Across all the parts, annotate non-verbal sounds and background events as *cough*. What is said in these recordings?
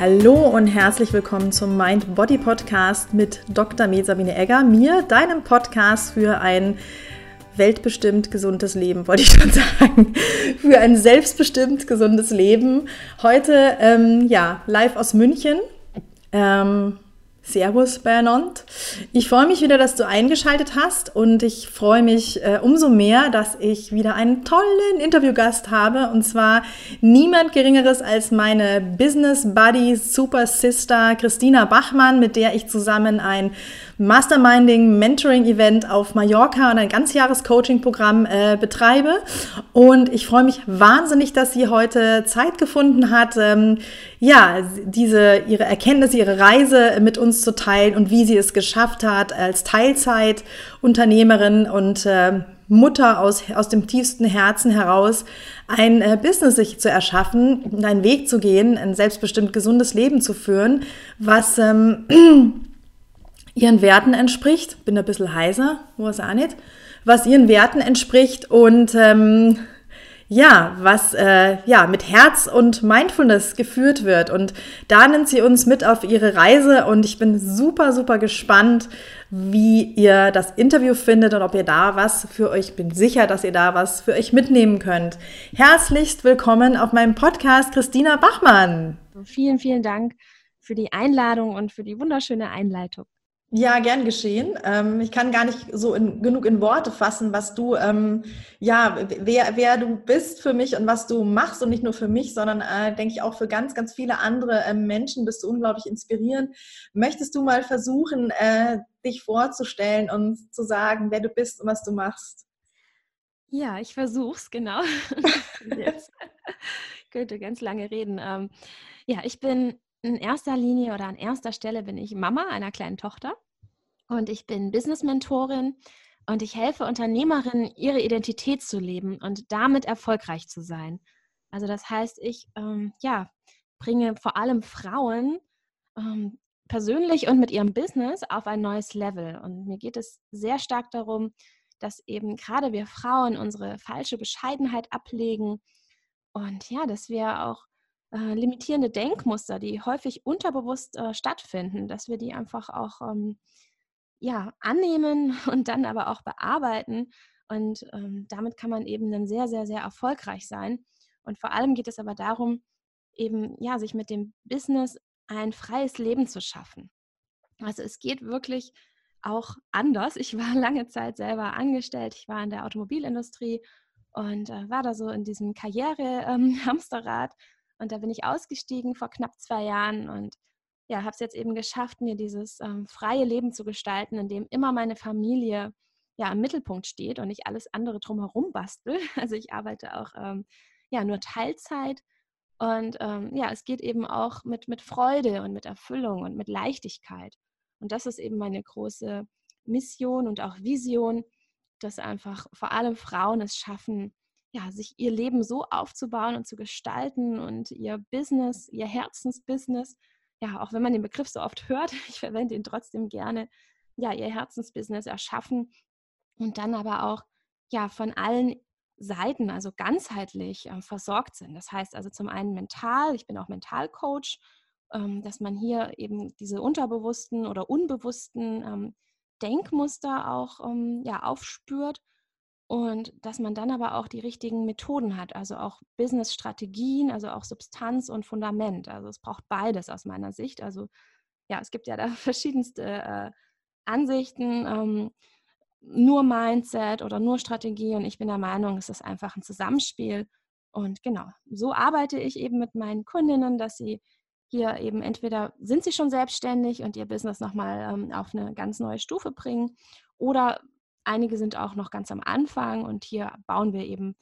Hallo und herzlich willkommen zum Mind Body Podcast mit Dr. Med Sabine Egger, mir, deinem Podcast für ein weltbestimmt gesundes Leben, wollte ich schon *laughs* sagen. Für ein selbstbestimmt gesundes Leben. Heute, ähm, ja, live aus München. Ähm, Servus Bernond. Ich freue mich wieder, dass du eingeschaltet hast und ich freue mich äh, umso mehr, dass ich wieder einen tollen Interviewgast habe und zwar niemand Geringeres als meine Business Buddy Super Sister Christina Bachmann, mit der ich zusammen ein Masterminding, Mentoring-Event auf Mallorca und ein ganzjahres Coaching-Programm äh, betreibe. Und ich freue mich wahnsinnig, dass sie heute Zeit gefunden hat, ähm, ja, diese, ihre Erkenntnisse, ihre Reise mit uns zu teilen und wie sie es geschafft hat, als Teilzeitunternehmerin und äh, Mutter aus, aus dem tiefsten Herzen heraus ein äh, Business sich zu erschaffen, einen Weg zu gehen, ein selbstbestimmt gesundes Leben zu führen, was ähm, *clears throat* ihren Werten entspricht. Bin ein bisschen heiser, weiß auch nicht. Was ihren Werten entspricht und ähm, ja, was äh, ja mit Herz und Mindfulness geführt wird. Und da nimmt sie uns mit auf ihre Reise und ich bin super, super gespannt, wie ihr das Interview findet und ob ihr da was für euch, bin sicher, dass ihr da was für euch mitnehmen könnt. Herzlichst willkommen auf meinem Podcast, Christina Bachmann. Vielen, vielen Dank für die Einladung und für die wunderschöne Einleitung. Ja, gern geschehen. Ähm, ich kann gar nicht so in, genug in Worte fassen, was du, ähm, ja, wer, wer du bist für mich und was du machst und nicht nur für mich, sondern äh, denke ich auch für ganz, ganz viele andere äh, Menschen bist du unglaublich inspirierend. Möchtest du mal versuchen, äh, dich vorzustellen und zu sagen, wer du bist und was du machst? Ja, ich versuch's, genau. *laughs* Jetzt könnte ganz lange reden. Ähm, ja, ich bin in erster Linie oder an erster Stelle bin ich Mama einer kleinen Tochter und ich bin Business-Mentorin und ich helfe Unternehmerinnen, ihre Identität zu leben und damit erfolgreich zu sein. Also das heißt, ich ähm, ja, bringe vor allem Frauen ähm, persönlich und mit ihrem Business auf ein neues Level. Und mir geht es sehr stark darum, dass eben gerade wir Frauen unsere falsche Bescheidenheit ablegen und ja, dass wir auch äh, limitierende Denkmuster, die häufig unterbewusst äh, stattfinden, dass wir die einfach auch ähm, ja, annehmen *laughs* und dann aber auch bearbeiten. Und ähm, damit kann man eben dann sehr, sehr, sehr erfolgreich sein. Und vor allem geht es aber darum, eben ja, sich mit dem Business ein freies Leben zu schaffen. Also es geht wirklich auch anders. Ich war *laughs* lange Zeit selber angestellt. Ich war in der Automobilindustrie und äh, war da so in diesem Karriere-Hamsterrad. Ähm, *laughs* und da bin ich ausgestiegen vor knapp zwei Jahren und ja, habe es jetzt eben geschafft, mir dieses ähm, freie Leben zu gestalten, in dem immer meine Familie ja im Mittelpunkt steht und ich alles andere drumherum bastel. *laughs* Also ich arbeite auch ähm, ja nur Teilzeit und ähm, ja, es geht eben auch mit, mit Freude und mit Erfüllung und mit Leichtigkeit. Und das ist eben meine große Mission und auch Vision, dass einfach vor allem Frauen es schaffen, ja, sich ihr Leben so aufzubauen und zu gestalten und ihr Business, ihr Herzensbusiness, ja, auch wenn man den Begriff so oft hört, *laughs* ich verwende ihn trotzdem gerne, ja, ihr Herzensbusiness erschaffen und dann aber auch, ja, von allen Seiten, also ganzheitlich äh, versorgt sind. Das heißt also zum einen mental, ich bin auch Mentalcoach, ähm, dass man hier eben diese unterbewussten oder unbewussten ähm, Denkmuster auch ähm, ja, aufspürt und dass man dann aber auch die richtigen Methoden hat, also auch Business-Strategien, also auch Substanz und Fundament. Also es braucht beides aus meiner Sicht. Also ja, es gibt ja da *laughs* verschiedenste äh, Ansichten, ähm, nur Mindset oder nur Strategie. Und ich bin der Meinung, es ist einfach ein Zusammenspiel. Und genau, so arbeite ich eben mit meinen Kundinnen, dass sie hier eben entweder sind sie schon selbstständig und ihr Business nochmal ähm, auf eine ganz neue Stufe bringen oder Einige sind auch noch ganz am Anfang und hier bauen wir eben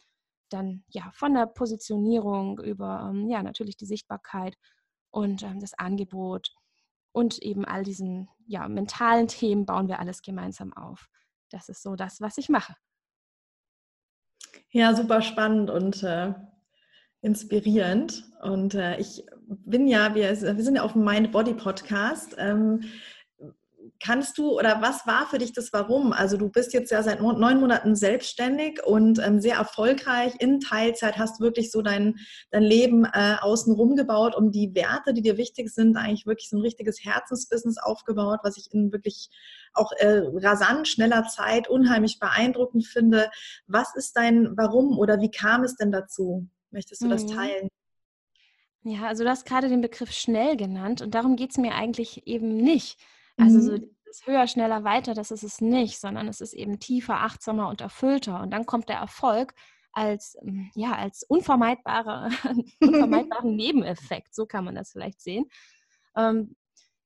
dann ja von der Positionierung über ähm, ja natürlich die Sichtbarkeit und ähm, das Angebot und eben all diesen ja mentalen Themen bauen wir alles gemeinsam auf. Das ist so das, was ich mache. Ja, super spannend und äh, inspirierend. Und äh, ich bin ja, wir, wir sind ja auf dem Mind Body Podcast. Ähm, kannst du oder was war für dich das Warum? Also du bist jetzt ja seit neun Monaten selbstständig und ähm, sehr erfolgreich in Teilzeit, hast wirklich so dein, dein Leben äh, außenrum gebaut, um die Werte, die dir wichtig sind, eigentlich wirklich so ein richtiges Herzensbusiness aufgebaut, was ich in wirklich auch äh, rasant schneller Zeit unheimlich beeindruckend finde. Was ist dein Warum oder wie kam es denn dazu? Möchtest du mhm. das teilen? Ja, also du hast gerade den Begriff schnell genannt und darum geht es mir eigentlich eben nicht. Also so mhm. das höher, schneller, weiter, das ist es nicht, sondern es ist eben tiefer, achtsamer und erfüllter. Und dann kommt der Erfolg als, hm, ja, als unvermeidbare, *laughs* unvermeidbaren *laughs* Nebeneffekt, so kann man das vielleicht sehen. Ähm,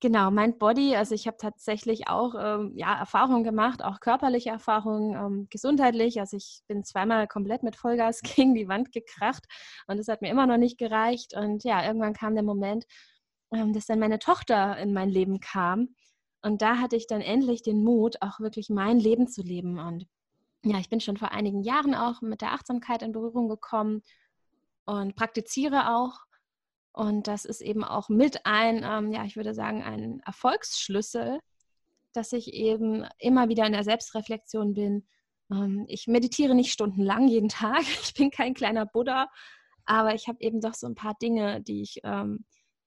genau, Mind Body, also ich habe tatsächlich auch ähm, ja, Erfahrungen gemacht, auch körperliche Erfahrungen, ähm, gesundheitlich. Also ich bin zweimal komplett mit Vollgas *laughs* gegen die Wand gekracht und das hat mir immer noch nicht gereicht. Und ja, irgendwann kam der Moment, ähm, dass dann meine Tochter in mein Leben kam und da hatte ich dann endlich den Mut, auch wirklich mein Leben zu leben. Und ja, ich bin schon vor einigen Jahren auch mit der Achtsamkeit in Berührung gekommen und praktiziere auch. Und das ist eben auch mit ein, ähm, ja, ich würde sagen, ein Erfolgsschlüssel, dass ich eben immer wieder in der Selbstreflexion bin. Ähm, ich meditiere nicht stundenlang jeden *laughs* Tag. Ich bin kein kleiner Buddha, aber ich habe eben doch so ein paar Dinge, die ich ähm,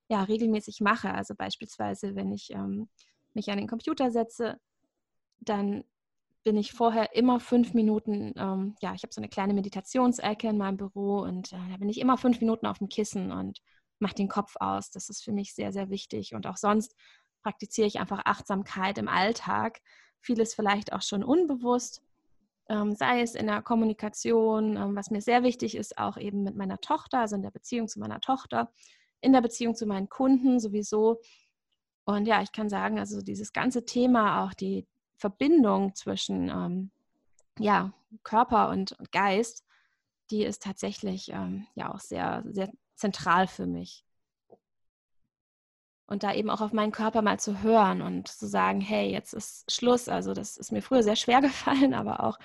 ja regelmäßig mache. Also beispielsweise, wenn ich ähm, mich an den Computer setze, dann bin ich vorher immer fünf Minuten, ähm, ja, ich habe so eine kleine Meditationsecke in meinem Büro und äh, da bin ich immer fünf Minuten auf dem Kissen und mache den Kopf aus. Das ist für mich sehr, sehr wichtig. Und auch sonst praktiziere ich einfach Achtsamkeit im Alltag. Vieles vielleicht auch schon unbewusst, ähm, sei es in der Kommunikation, ähm, was mir sehr wichtig ist, auch eben mit meiner Tochter, also in der Beziehung zu meiner Tochter, in der Beziehung zu meinen Kunden sowieso und ja, ich kann sagen, also dieses ganze Thema, auch die Verbindung zwischen ähm, ja, Körper und, Geist, die ist tatsächlich ähm, ja auch sehr, sehr zentral für mich. Und da eben auch auf meinen Körper mal zu hören und zu sagen, hey, jetzt ist Schluss. Also das ist mir früher sehr schwer *laughs* gefallen, aber auch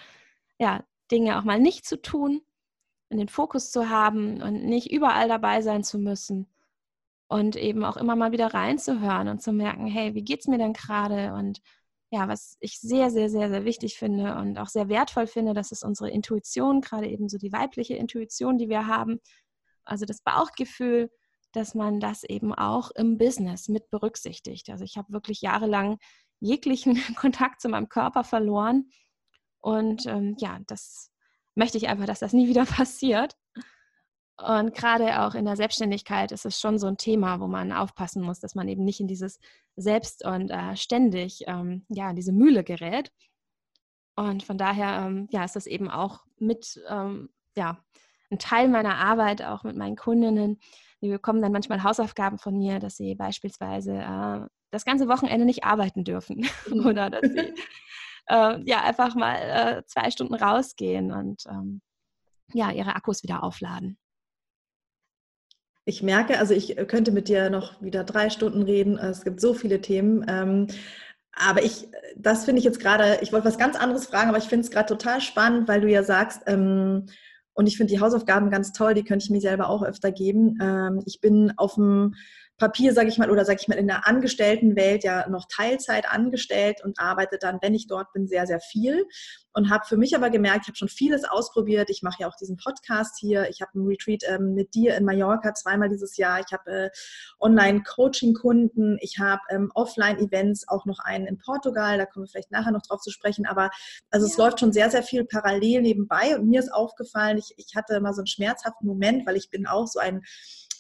ja, Dinge auch mal nicht zu tun, in den Fokus zu haben und nicht überall dabei sein zu müssen und eben auch immer mal wieder reinzuhören und zu merken, hey, wie geht es mir denn gerade? Und ja, was ich sehr, sehr, sehr, sehr wichtig finde und auch sehr wertvoll finde, das ist unsere Intuition, gerade eben so die weibliche Intuition, die wir haben. Also das Bauchgefühl, dass man das eben auch im Business mit berücksichtigt. Also ich habe wirklich jahrelang jeglichen *laughs* Kontakt zu meinem Körper verloren. Und ähm, ja, das möchte ich einfach, dass das nie wieder *laughs* passiert. Und gerade auch in der Selbstständigkeit ist es schon so ein Thema, wo man aufpassen muss, dass man eben nicht in dieses Selbst und äh, ständig, ähm, ja, in diese Mühle gerät. Und von daher, ähm, ja, ist das eben auch mit, ähm, ja, ein Teil meiner Arbeit, auch mit meinen Kundinnen. Die bekommen dann manchmal Hausaufgaben von mir, dass sie beispielsweise äh, das ganze Wochenende nicht arbeiten dürfen *laughs* oder dass sie äh, ja einfach mal äh, zwei Stunden rausgehen und ähm, ja, ihre Akkus wieder aufladen. Ich merke, also ich könnte mit dir noch wieder drei Stunden reden. Es gibt so viele Themen. Ähm, aber ich, das finde ich jetzt gerade, ich wollte was ganz anderes fragen, aber ich finde es gerade total spannend, weil du ja sagst, ähm, und ich finde die Hausaufgaben ganz toll, die könnte ich mir selber auch öfter geben. Ähm, ich bin auf dem Papier, sage ich mal, oder sage ich mal in der Angestelltenwelt ja noch Teilzeit angestellt und arbeite dann, wenn ich dort bin, sehr, sehr viel und habe für mich aber gemerkt, ich habe schon vieles ausprobiert. Ich mache ja auch diesen Podcast hier. Ich habe einen Retreat ähm, mit dir in Mallorca zweimal dieses Jahr. Ich habe äh, Online-Coaching-Kunden. Ich habe ähm, Offline-Events, auch noch einen in Portugal. Da kommen wir vielleicht nachher noch drauf zu sprechen. Aber also ja. es läuft schon sehr, sehr viel parallel nebenbei. Und mir ist aufgefallen, ich, ich hatte mal so einen schmerzhaften Moment, weil ich bin auch so ein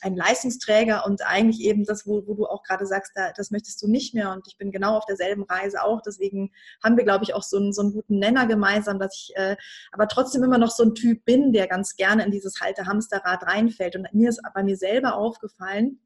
ein Leistungsträger und eigentlich eben das, wo, wo du auch gerade sagst, da, das möchtest du nicht mehr und ich bin genau auf derselben Reise auch. Deswegen haben wir, glaube ich, auch so einen, so einen guten Nenner gemeinsam, dass ich äh, aber trotzdem immer noch so ein Typ bin, der ganz gerne in dieses Halte-Hamsterrad reinfällt. Und mir ist bei mir selber aufgefallen,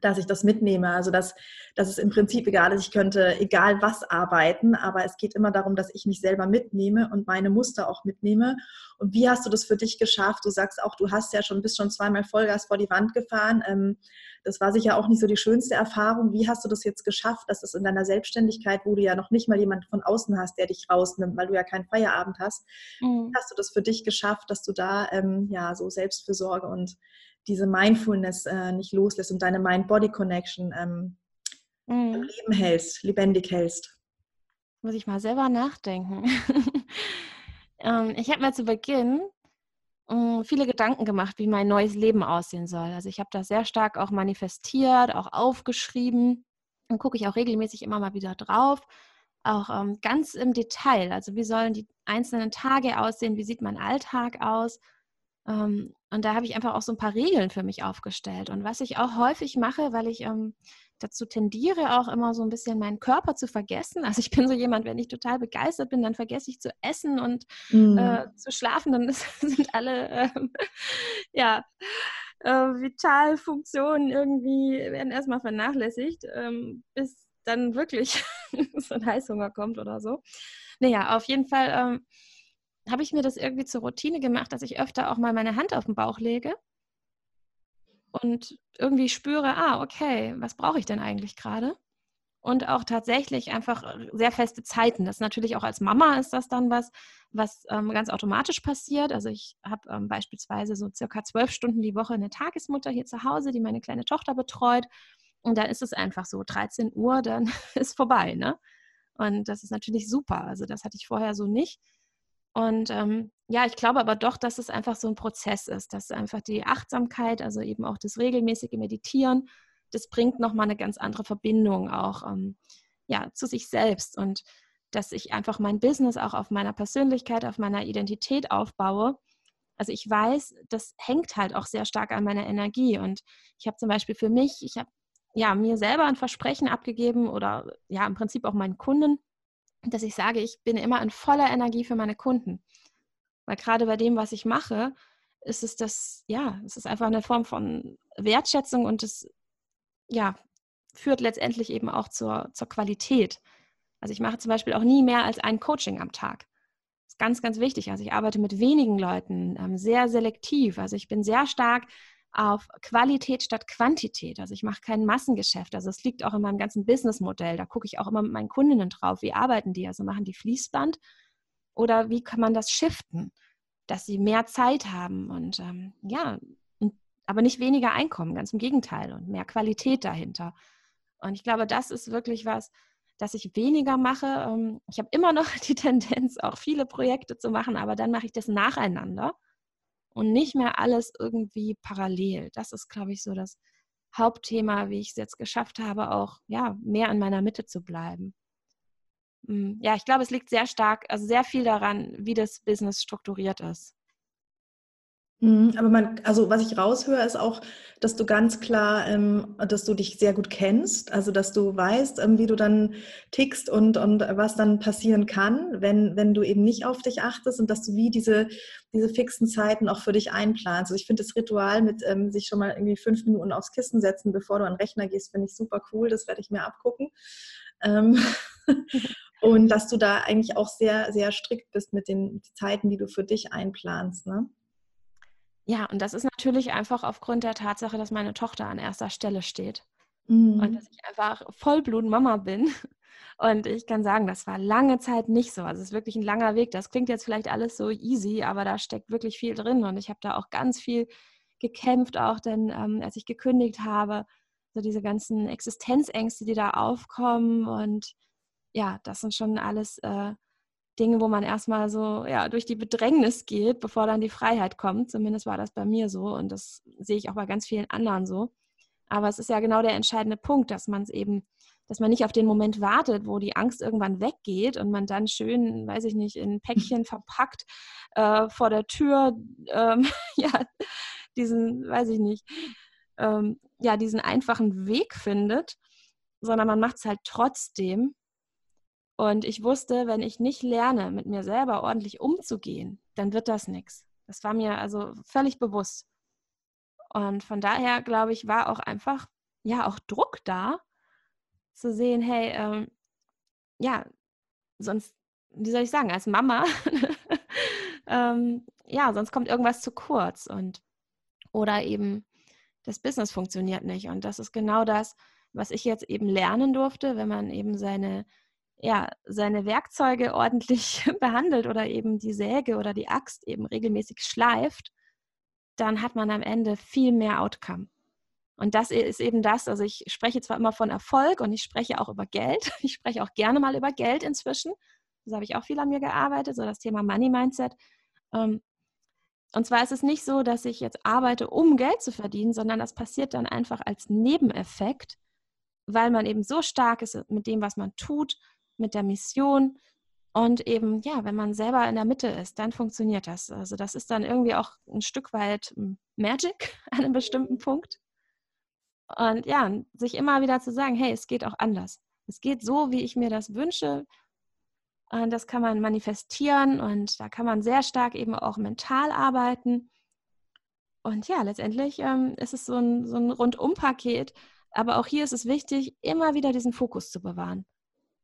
dass ich das mitnehme. Also dass, dass es im Prinzip egal ist, ich könnte egal was arbeiten, aber es geht immer darum, dass ich mich selber mitnehme und meine Muster auch mitnehme. Und wie hast du das für dich geschafft? Du sagst auch, du hast ja schon, bist schon zweimal Vollgas vor die Wand gefahren. Ähm, das war sicher auch nicht so die schönste Erfahrung. Wie hast du das jetzt geschafft, dass es in deiner Selbstständigkeit, wo du ja noch nicht mal jemand von außen hast, der dich rausnimmt, weil du ja keinen Feierabend hast, mhm. hast du das für dich geschafft, dass du da ähm, ja so Selbstfürsorge und diese Mindfulness äh, nicht loslässt und deine Mind-Body-Connection ähm, mhm. am Leben hältst, lebendig hältst? Muss ich mal selber nachdenken. *laughs* ähm, ich habe mir zu Beginn ähm, viele Gedanken gemacht, wie mein neues Leben aussehen soll. Also ich habe das sehr stark auch manifestiert, auch aufgeschrieben. Dann gucke ich auch regelmäßig immer mal wieder drauf, auch ähm, ganz im Detail. Also wie sollen die einzelnen Tage aussehen, wie sieht mein Alltag aus? Ähm, und da habe ich einfach auch so ein paar Regeln für mich aufgestellt. Und was ich auch häufig mache, weil ich ähm, dazu tendiere, auch immer so ein bisschen meinen Körper zu vergessen. Also ich bin so jemand, wenn ich total begeistert bin, dann vergesse ich zu essen und mhm. äh, zu schlafen. Dann *laughs* ist, sind alle äh, *laughs* ja, äh, Vitalfunktionen irgendwie werden erstmal vernachlässigt, ähm, bis dann wirklich *laughs* so ein Heißhunger kommt oder so. Naja, auf jeden Fall habe ich mir das irgendwie zur Routine gemacht, dass ich öfter auch mal meine Hand auf den Bauch lege und irgendwie spüre, ah, okay, was brauche ich denn eigentlich gerade? Und auch tatsächlich einfach äh, sehr feste Zeiten. Das natürlich auch als Mama ist das dann was, was ähm, ganz automatisch passiert. Also ich habe ähm, beispielsweise so circa zwölf Stunden die Woche eine Tagesmutter hier zu Hause, die meine kleine Tochter betreut. Und da ist es einfach so, 13 Uhr, dann *laughs* ist vorbei. Ne? Und das ist natürlich super. Also das hatte ich vorher so nicht. Und ähm, ja, ich glaube aber doch, dass es einfach so ein Prozess ist, dass einfach die Achtsamkeit, also eben auch das regelmäßige Meditieren, das bringt nochmal eine ganz andere Verbindung auch ähm, ja, zu sich selbst und dass ich einfach mein Business auch auf meiner Persönlichkeit, auf meiner Identität aufbaue. Also ich weiß, das hängt halt auch sehr stark an meiner Energie und ich habe zum Beispiel für mich, ich habe ja mir selber ein Versprechen abgegeben oder ja im Prinzip auch meinen Kunden, dass ich sage, ich bin immer in voller Energie für meine Kunden. Weil gerade bei dem, was ich mache, ist es das, ja, es ist einfach eine Form von Wertschätzung und es, ja, führt letztendlich eben auch zur, zur Qualität. Also ich mache zum Beispiel auch nie mehr als ein Coaching am Tag. Das ist ganz, ganz wichtig. Also ich arbeite mit wenigen Leuten, ähm, sehr selektiv. Also ich bin sehr stark auf Qualität statt Quantität. Also ich mache kein Massengeschäft. Also es liegt auch in meinem ganzen Businessmodell. Da gucke ich auch immer mit meinen Kundinnen drauf. Wie arbeiten die? Also machen die Fließband oder wie kann man das shiften, dass sie mehr Zeit haben und ähm, ja, aber nicht weniger Einkommen, ganz im Gegenteil und mehr Qualität dahinter. Und ich glaube, das ist wirklich was, dass ich weniger mache. Ähm, ich habe immer noch *laughs* die Tendenz, auch viele Projekte zu machen, aber dann mache ich das nacheinander und nicht mehr alles irgendwie parallel. Das ist, glaube ich, so das Hauptthema, wie ich es jetzt geschafft habe, auch ja, mehr in meiner Mitte zu bleiben. Hm, ja, ich glaube, es liegt sehr stark, also sehr viel daran, wie das Business strukturiert ist. Mhm, aber man, also was ich raushöre, ist auch, dass du ganz klar, ähm, dass du dich sehr gut kennst, also dass du weißt, ähm, wie du dann tickst und, und was dann passieren kann, wenn, wenn du eben nicht auf dich achtest und dass du wie diese, diese fixen Zeiten auch für dich einplanst. Also ich finde das Ritual mit ähm, sich schon mal irgendwie fünf Minuten aufs Kissen setzen, bevor du an den Rechner gehst, finde ich super cool, das werde ich mir abgucken. Ähm, *laughs* und dass du da eigentlich auch sehr, sehr strikt bist mit den Zeiten, die du für dich einplanst. Ne? Ja, und das ist natürlich einfach aufgrund der Tatsache, dass meine Tochter an erster Stelle steht. Mhm. Und dass ich einfach Vollblut-Mama bin. Und ich kann sagen, das war lange Zeit nicht so. Also es ist wirklich ein langer Weg. Das klingt jetzt vielleicht alles so easy, aber da steckt wirklich viel drin. Und ich habe da auch ganz viel gekämpft, auch denn ähm, als ich gekündigt habe, so diese ganzen Existenzängste, die da aufkommen. Und ja, das sind schon alles äh, Dinge, wo man erstmal so ja, durch die Bedrängnis geht, bevor dann die Freiheit kommt. Zumindest war das bei mir so und das sehe ich auch bei ganz vielen anderen so. Aber es ist ja genau der entscheidende Punkt, dass man es eben, dass man nicht auf den Moment wartet, wo die Angst irgendwann weggeht und man dann schön, weiß ich nicht, in Päckchen *laughs* verpackt äh, vor der Tür, ähm, *laughs* ja, diesen, weiß ich nicht, ähm, ja, diesen einfachen Weg findet, sondern man macht es halt trotzdem und ich wusste, wenn ich nicht lerne, mit mir selber ordentlich umzugehen, dann wird das nichts. Das war mir also völlig bewusst. Und von daher, glaube ich, war auch einfach, ja, auch Druck da, zu sehen, hey, ähm, ja, sonst, wie soll ich sagen, als Mama, *laughs* ähm, ja, sonst kommt irgendwas zu kurz und oder eben das Business funktioniert nicht. Und das ist genau das, was ich jetzt eben lernen durfte, wenn man eben seine ja, seine Werkzeuge ordentlich *laughs* behandelt oder eben die Säge oder die Axt eben regelmäßig schleift, dann hat man am Ende viel mehr Outcome. Und das ist eben das, also ich spreche zwar immer von Erfolg und ich spreche auch über Geld. *laughs* Ich spreche auch gerne mal über Geld inzwischen. Das habe ich auch viel an mir gearbeitet, so das Thema Money Mindset. Ähm, und zwar ist es nicht so, dass ich jetzt arbeite, um Geld zu verdienen, sondern das passiert dann einfach als Nebeneffekt, weil man eben so stark ist mit dem, was man tut, mit der Mission. Und eben, ja, wenn man selber in der Mitte ist, dann funktioniert das. Also das ist dann irgendwie auch ein Stück weit hm, Magic *laughs* an einem bestimmten Punkt. Und ja, sich immer wieder zu sagen, hey, es geht auch anders. Es geht so, wie ich mir das wünsche. Und das kann man manifestieren und da kann man sehr stark eben auch mental arbeiten. Und ja, letztendlich ähm, ist es so ein, so ein Rundumpaket. Aber auch hier ist es wichtig, immer wieder diesen Fokus zu bewahren.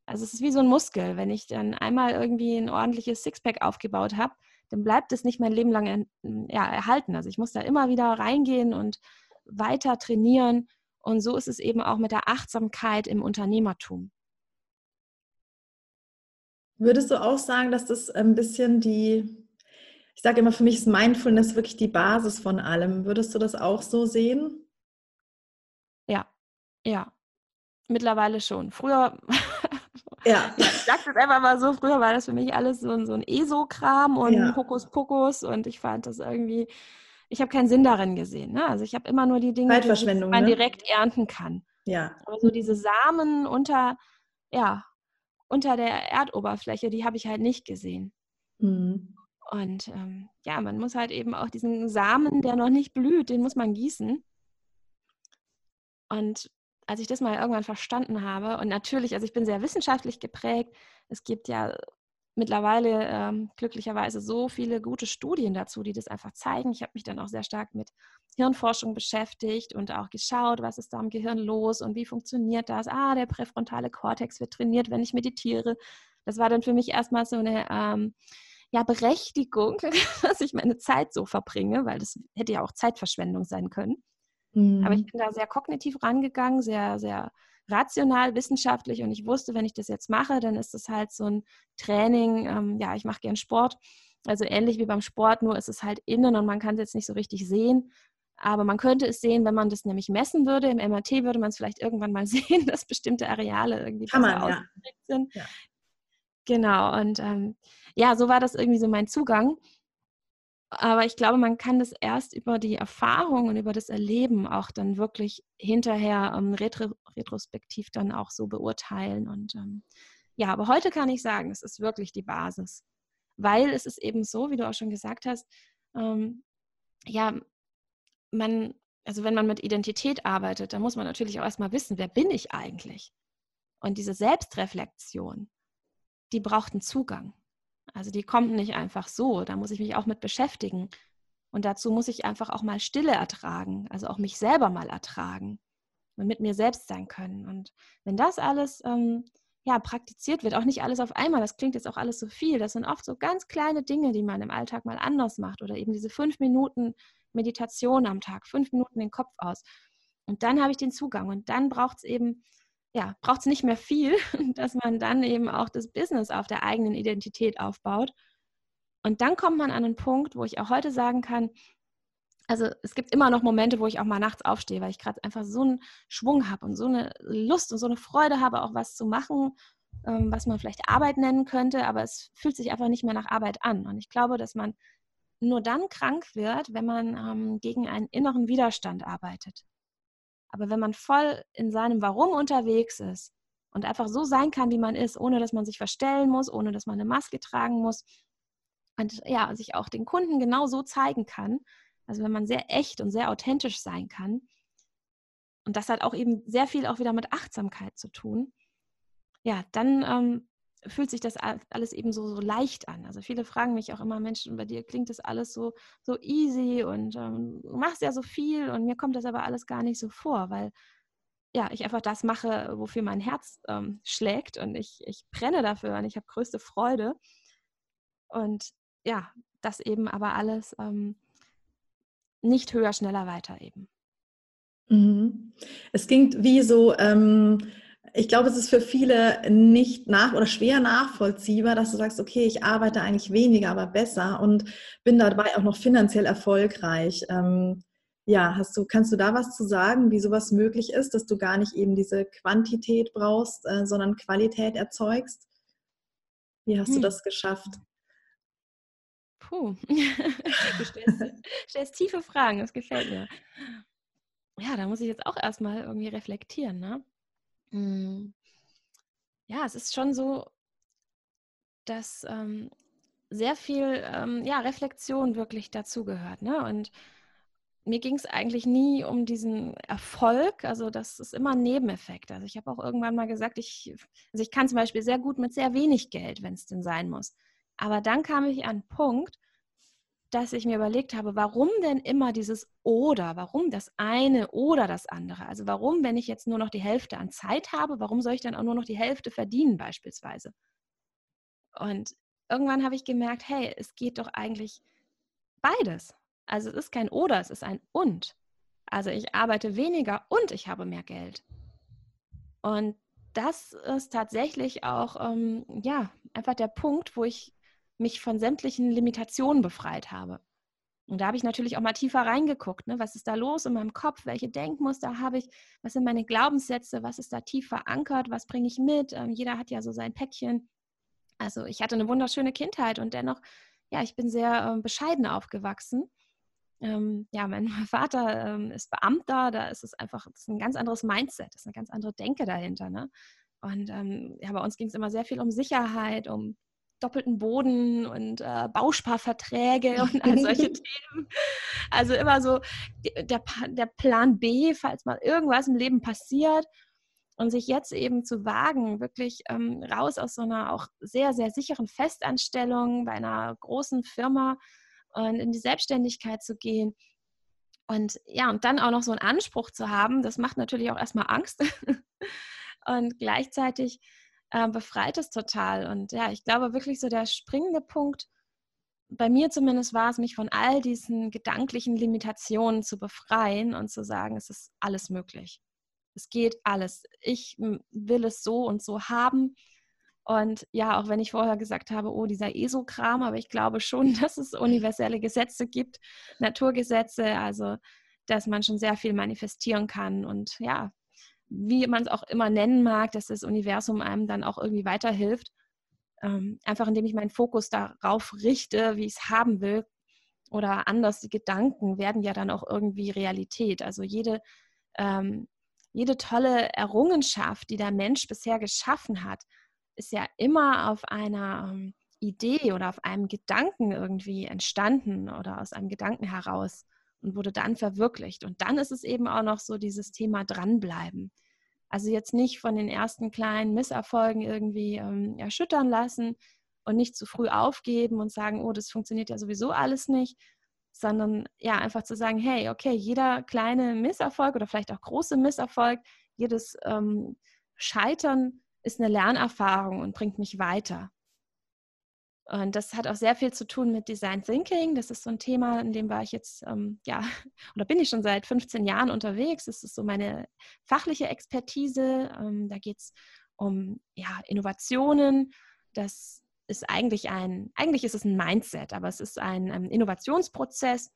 Also es ist wie so ein Muskel. Wenn ich dann einmal irgendwie ein ordentliches Sixpack aufgebaut habe, dann bleibt es nicht mein Leben lang ja, erhalten. Also ich muss da immer wieder reingehen und weiter trainieren. Und so ist es eben auch mit der Achtsamkeit im Unternehmertum. Würdest du auch sagen, dass das ein bisschen die, ich sage immer, für mich ist Mindfulness wirklich die Basis von allem. Würdest du das auch so sehen? Ja, ja, mittlerweile schon. Früher, ja. ich sage das einfach mal so, früher war das für mich alles so, ein, so ein ESO-Kram und ja. Hokuspokus und ich fand das irgendwie, ich habe keinen Sinn darin gesehen. Ne? Also ich habe immer nur die Dinge, die man ne? direkt ernten kann. Ja. Aber so diese Samen unter, ja, unter der Erdoberfläche, die habe ich halt nicht gesehen. Mhm. Und ähm, ja, man muss halt eben auch diesen Samen, der noch nicht blüht, den muss man gießen. Und als ich das mal irgendwann verstanden habe, und natürlich, also ich bin sehr wissenschaftlich geprägt, es gibt ja mittlerweile ähm, glücklicherweise so viele gute Studien dazu, die das einfach zeigen. Ich habe mich dann auch sehr stark mit Hirnforschung beschäftigt und auch geschaut, was ist da im Gehirn los und wie funktioniert das. Ah, der präfrontale Kortex wird trainiert, wenn ich meditiere. Das war dann für mich erstmal so eine ähm, ja, Berechtigung, *laughs* dass ich meine Zeit so verbringe, weil das hätte ja auch Zeitverschwendung sein können. Mhm. Aber ich mhm. bin da sehr kognitiv rangegangen, sehr, sehr rational, wissenschaftlich und ich wusste, wenn ich das jetzt mache, dann ist das halt so ein Training. Ähm, ja, ich mache gern Sport. Also ähnlich wie beim Sport, nur ist es halt innen und man kann es jetzt nicht so richtig sehen. Aber man könnte es sehen, wenn man das nämlich messen würde. Im MRT würde man es vielleicht irgendwann mal *laughs* sehen, dass bestimmte Areale irgendwie kann man, ja. sind. Ja. Genau, und ähm, ja, so war das irgendwie so mein Zugang. Aber ich glaube, man kann das erst über die Erfahrung und über das Erleben auch dann wirklich hinterher ähm, retro retrospektiv dann auch so beurteilen. Und ähm, ja, aber heute kann ich sagen, es ist wirklich die Basis. Weil es ist eben so, wie du auch schon gesagt hast, ähm, ja, man, also wenn man mit Identität arbeitet, dann muss man natürlich auch erstmal wissen, wer bin ich eigentlich? Und diese Selbstreflexion, die braucht einen Zugang. Also die kommt nicht einfach so, da muss ich mich auch mit beschäftigen. Und dazu muss ich einfach auch mal Stille ertragen, also auch mich selber mal ertragen und mit mir selbst sein können. Und wenn das alles ähm, ja, praktiziert wird, auch nicht alles auf einmal, das klingt jetzt auch alles so viel, das sind oft so ganz kleine Dinge, die man im Alltag mal anders macht oder eben diese fünf Minuten Meditation am Tag, fünf Minuten den Kopf aus. Und dann habe ich den Zugang und dann braucht es eben ja, braucht es nicht mehr viel, *laughs* dass man dann eben auch das Business auf der eigenen Identität aufbaut. Und dann kommt man an einen Punkt, wo ich auch heute sagen kann, also es gibt immer noch Momente, wo ich auch mal nachts aufstehe, weil ich gerade einfach so einen Schwung habe und so eine Lust und so eine Freude habe, auch was zu machen, ähm, was man vielleicht Arbeit nennen könnte, aber es fühlt sich einfach nicht mehr nach Arbeit an. Und ich glaube, dass man nur dann krank wird, wenn man ähm, gegen einen inneren Widerstand arbeitet. Aber wenn man voll in seinem Warum unterwegs ist und einfach so sein kann, wie man ist, ohne dass man sich verstellen muss, ohne dass man eine Maske tragen muss und ja, sich auch den Kunden genau so zeigen kann, also wenn man sehr echt und sehr authentisch sein kann, und das hat auch eben sehr viel auch wieder mit Achtsamkeit zu tun, ja, dann ähm, fühlt sich das alles eben so, so leicht an. Also viele fragen mich auch immer, Mensch, bei dir klingt das alles so, so easy und ähm, du machst ja so viel und mir kommt das aber alles gar nicht so vor, weil ja, ich einfach das mache, wofür mein Herz ähm, schlägt und ich, ich brenne dafür und ich habe größte Freude. Und ja, das eben aber alles ähm, nicht höher, schneller, weiter eben. Mhm. Es klingt wie so, ähm, ich glaube, es ist für viele nicht nach oder schwer nachvollziehbar, dass du sagst, okay, ich arbeite eigentlich weniger, aber besser und bin dabei auch noch finanziell erfolgreich. Ähm, ja, hast du, kannst du da was zu sagen, wie sowas möglich ist, dass du gar nicht eben diese Quantität brauchst, äh, sondern Qualität erzeugst? Wie hast hm. du das geschafft? Puh, *laughs* du stellst, stellst, tiefe Fragen, das gefällt mir. Ja, da muss ich jetzt auch erstmal irgendwie reflektieren. Ne? Hm. Ja, es ist schon so, dass ähm, sehr viel ähm, ja, Reflexion wirklich dazugehört. Ne? Und mir ging es eigentlich nie um diesen Erfolg. Also das ist immer ein Nebeneffekt. Also ich habe auch irgendwann mal gesagt, ich, also ich kann zum Beispiel sehr gut mit sehr wenig Geld, wenn es denn sein muss. Aber dann kam ich an einen Punkt, dass ich mir überlegt habe, warum denn immer dieses oder, warum das eine oder das andere? Also warum, wenn ich jetzt nur noch die Hälfte an Zeit habe, warum soll ich dann auch nur noch die Hälfte verdienen beispielsweise? Und irgendwann habe ich gemerkt, hey, es geht doch eigentlich beides. Also es ist kein oder, es ist ein und. Also ich arbeite weniger und ich habe mehr Geld. Und das ist tatsächlich auch, ähm, ja, einfach der Punkt, wo ich mich von sämtlichen Limitationen befreit habe. Und da habe ich natürlich auch mal tiefer reingeguckt. Ne? Was ist da los in meinem Kopf? Welche Denkmuster habe ich? Was sind meine Glaubenssätze? Was ist da tief verankert? Was bringe ich mit? Ähm, jeder hat ja so sein Päckchen. Also ich hatte eine wunderschöne Kindheit und dennoch, ja, ich bin sehr äh, bescheiden aufgewachsen. Ähm, ja, mein *laughs* Vater ähm, ist Beamter, da ist es einfach ist ein ganz anderes Mindset, ist eine ganz andere Denke dahinter. Ne? Und ähm, ja, bei uns ging es immer sehr viel um Sicherheit, um doppelten Boden und äh, Bausparverträge und all solche *laughs* Themen. Also immer so der, der Plan B, falls mal irgendwas im Leben passiert. Und sich jetzt eben zu wagen, wirklich ähm, raus aus so einer auch sehr, sehr sicheren Festanstellung bei einer großen Firma und in die Selbstständigkeit zu gehen. Und ja, und dann auch noch so einen Anspruch zu haben, das macht natürlich auch erstmal Angst. *laughs* und gleichzeitig äh, befreit es total. Und ja, ich glaube wirklich so der springende Punkt, bei mir zumindest war es, mich von all diesen gedanklichen Limitationen zu befreien und zu sagen, es ist alles möglich. Es geht alles. Ich will es so und so haben. Und ja, auch wenn ich vorher gesagt habe, oh, dieser ESO-Kram, aber ich glaube schon, *laughs* dass es universelle Gesetze gibt, Naturgesetze, also dass man schon sehr viel manifestieren kann. Und ja, wie man es auch immer nennen mag, dass das Universum einem dann auch irgendwie weiterhilft. Ähm, einfach indem ich meinen Fokus darauf richte, wie ich es haben will. Oder anders, die Gedanken werden ja dann auch irgendwie Realität. Also jede, ähm, jede tolle Errungenschaft, die der Mensch bisher geschaffen hat, ist ja immer auf einer ähm, Idee oder auf einem Gedanken irgendwie entstanden oder aus einem Gedanken heraus und wurde dann verwirklicht. Und dann ist es eben auch noch so dieses Thema dranbleiben. Also jetzt nicht von den ersten kleinen Misserfolgen irgendwie ähm, erschüttern lassen und nicht zu früh aufgeben und sagen, oh, das funktioniert ja sowieso alles nicht, sondern ja, einfach zu sagen, hey, okay, jeder kleine Misserfolg oder vielleicht auch große Misserfolg, jedes ähm, Scheitern ist eine Lernerfahrung und bringt mich weiter. Und das hat auch sehr viel zu tun mit Design Thinking. Das ist so ein Thema, in dem war ich jetzt, ähm, ja, *laughs* oder bin ich schon seit 15 Jahren unterwegs. Das ist so meine fachliche Expertise. Ähm, da geht es um ja, Innovationen. Das ist eigentlich ein, eigentlich ist es ein Mindset, aber es ist ein ähm, Innovationsprozess,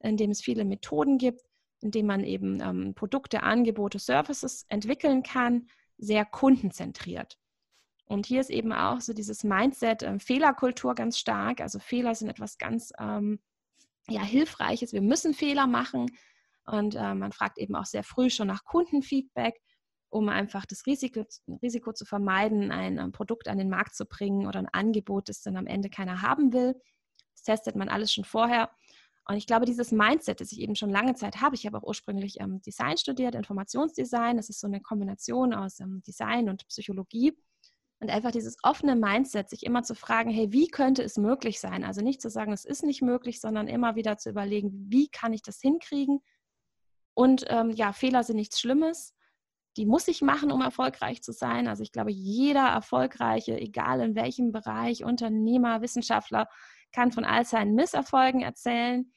in dem es viele Methoden gibt, in dem man eben ähm, Produkte, Angebote, Services entwickeln kann, sehr kundenzentriert. Und hier ist eben auch so dieses Mindset, äh, Fehlerkultur ganz stark. Also Fehler sind etwas ganz ähm, ja, Hilfreiches. Wir müssen Fehler machen. Und äh, man fragt eben auch sehr früh schon nach Kundenfeedback, um einfach das Risiko, Risiko zu vermeiden, ein, ein Produkt an den Markt zu bringen oder ein Angebot, das dann am Ende keiner haben will. Das testet man alles schon vorher. Und ich glaube, dieses Mindset, das ich eben schon lange Zeit habe, ich habe auch ursprünglich ähm, Design studiert, Informationsdesign, das ist so eine Kombination aus ähm, Design und Psychologie. Und einfach dieses offene Mindset, sich immer zu fragen, hey, wie könnte es möglich sein? Also nicht zu sagen, es ist nicht möglich, sondern immer wieder zu überlegen, wie kann ich das hinkriegen? Und ähm, ja, Fehler sind nichts Schlimmes. Die muss ich machen, um erfolgreich zu sein. Also ich glaube, jeder Erfolgreiche, egal in welchem Bereich, Unternehmer, Wissenschaftler, kann von all seinen Misserfolgen erzählen.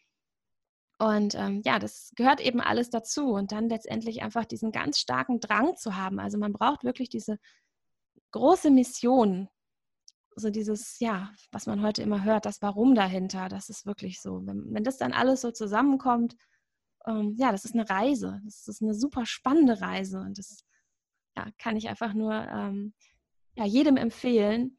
Und ähm, ja, das gehört eben alles dazu. Und dann letztendlich einfach diesen ganz starken Drang zu haben. Also man braucht wirklich diese große Mission. So dieses, ja, was man heute immer hört, das Warum dahinter, das ist wirklich so. Wenn, wenn das dann alles so zusammenkommt, ähm, ja, das ist eine Reise. Das ist eine super spannende Reise und das ja, kann ich einfach nur ähm, ja, jedem empfehlen.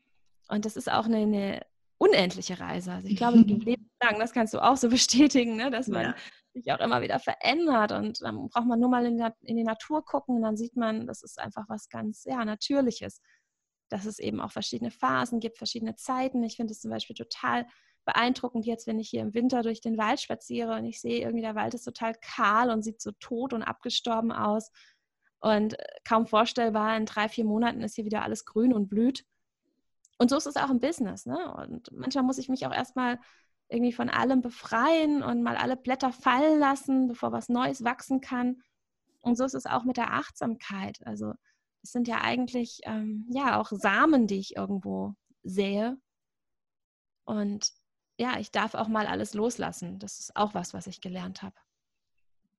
Und das ist auch eine, eine unendliche Reise. Also ich glaube, *laughs* die geht lebenslang. Das kannst du auch so bestätigen, ne? dass man ja. sich auch immer wieder verändert. Und dann braucht man nur mal in, der, in die Natur gucken und dann sieht man, das ist einfach was ganz ja, Natürliches. Dass es eben auch verschiedene Phasen gibt, verschiedene Zeiten. Ich finde es zum Beispiel total beeindruckend jetzt, wenn ich hier im Winter durch den Wald spaziere und ich sehe irgendwie, der Wald ist total kahl und sieht so tot und abgestorben aus. Und äh, kaum vorstellbar, in drei, vier Monaten ist hier wieder alles grün und blüht. Und so ist es auch im Business. Ne? Und manchmal muss ich mich auch erstmal irgendwie von allem befreien und mal alle Blätter fallen lassen, bevor was Neues wachsen kann. Und so ist es auch mit der Achtsamkeit. Also es sind ja eigentlich ähm, ja auch Samen, die ich irgendwo sehe. Und ja, ich darf auch mal alles loslassen. Das ist auch was, was ich gelernt habe.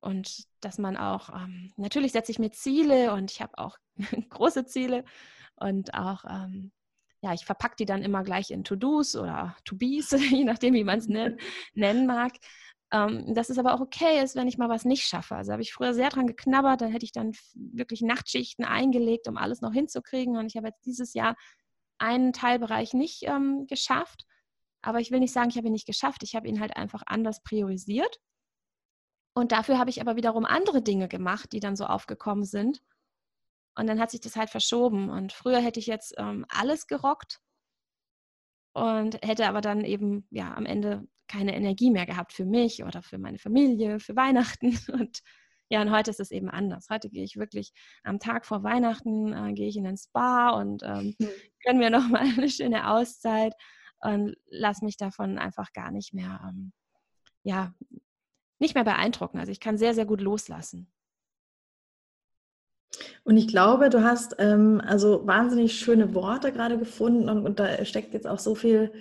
Und dass man auch, ähm, natürlich setze ich mir Ziele und ich habe auch *laughs* große Ziele und auch, ähm, ja, ich verpacke die dann immer gleich in To-Dos oder To-Bes, *laughs* je nachdem, wie man es nennen mag. Ähm, dass es aber auch okay ist, wenn ich mal was nicht schaffe. Also habe ich früher sehr dran geknabbert, dann hätte ich dann wirklich Nachtschichten eingelegt, um alles noch hinzukriegen. Und ich habe jetzt dieses Jahr einen Teilbereich nicht ähm, geschafft. Aber ich will nicht sagen, ich habe ihn nicht geschafft. Ich habe ihn halt einfach anders priorisiert. Und dafür habe ich aber wiederum andere Dinge gemacht, die dann so aufgekommen sind. Und dann hat sich das halt verschoben. Und früher hätte ich jetzt ähm, alles gerockt und hätte aber dann eben ja am Ende keine Energie mehr gehabt für mich oder für meine Familie, für Weihnachten. *laughs* Und ja, und heute ist es eben anders. Heute gehe ich wirklich am Tag vor Weihnachten, äh, gehe ich in den Spa und ähm, mhm. gönne mir nochmal *laughs* eine schöne Auszeit und lass mich davon einfach gar nicht mehr, ähm, ja, nicht mehr beeindrucken. Also ich kann sehr, sehr gut loslassen. Und ich glaube, du hast ähm, also wahnsinnig schöne Worte gerade gefunden und, und, da steckt jetzt auch so viel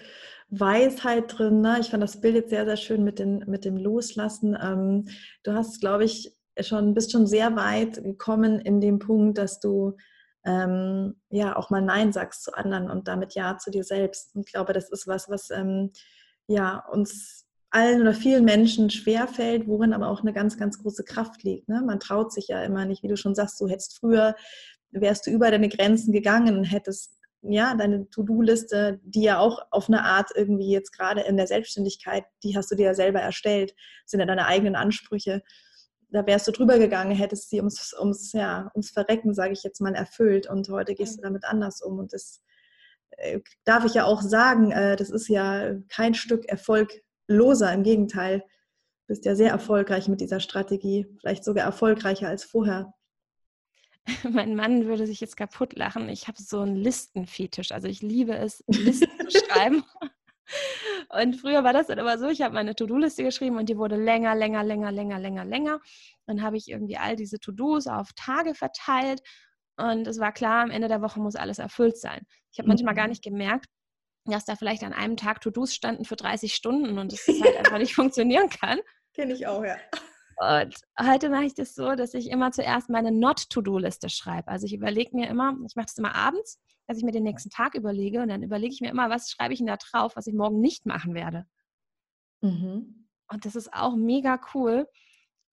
Weisheit drin. Ne? Ich fand das Bild jetzt sehr, sehr schön mit, den, mit dem Loslassen. Ähm, du hast, glaube ich, schon, bist schon sehr weit gekommen in dem Punkt, dass du ähm, ja auch mal Nein sagst zu anderen und damit Ja zu dir selbst. Und ich glaube, das ist was, was ähm, ja uns allen oder vielen Menschen schwerfällt, worin aber auch eine ganz, ganz große Kraft liegt. Ne? Man traut sich ja immer nicht, wie du schon sagst, du hättest früher, wärst du über deine Grenzen gegangen hättest ja, deine To-Do-Liste, die ja auch auf eine Art irgendwie jetzt gerade in der Selbstständigkeit, die hast du dir ja selber erstellt, sind ja deine eigenen Ansprüche da wärst du drüber gegangen, hättest sie ums, ums, ja, ums Verrecken, sage ich jetzt mal, erfüllt. Und heute gehst du damit anders um. Und das äh, darf ich ja auch sagen, äh, das ist ja kein Stück erfolgloser. Im Gegenteil, du bist ja sehr erfolgreich mit dieser Strategie. Vielleicht sogar erfolgreicher als vorher. *laughs* Mein Mann würde sich jetzt kaputt lachen. Ich habe so einen Listenfetisch. Also ich liebe es, Listen zu *laughs* schreiben. Und früher war das dann immer so, ich habe meine To-Do-Liste geschrieben und die wurde länger, länger, länger, länger, länger, länger. Dann habe ich irgendwie all diese To-Dos auf Tage verteilt und es war klar, am Ende der Woche muss alles erfüllt sein. Ich habe manchmal gar mhm. nicht gemerkt, dass da vielleicht an einem Tag To-Dos standen für 30 Stunden und es halt einfach nicht *laughs* funktionieren kann. Kenne ich auch, ja. Und heute mache ich das so, dass ich immer zuerst meine Not-To-Do-Liste schreibe. Also ich überlege mir immer, ich mache das immer abends, dass ich mir den nächsten Tag überlege und dann überlege ich mir immer, was schreibe ich denn da drauf, was ich morgen nicht machen werde. Mhm. Und das ist auch mega cool.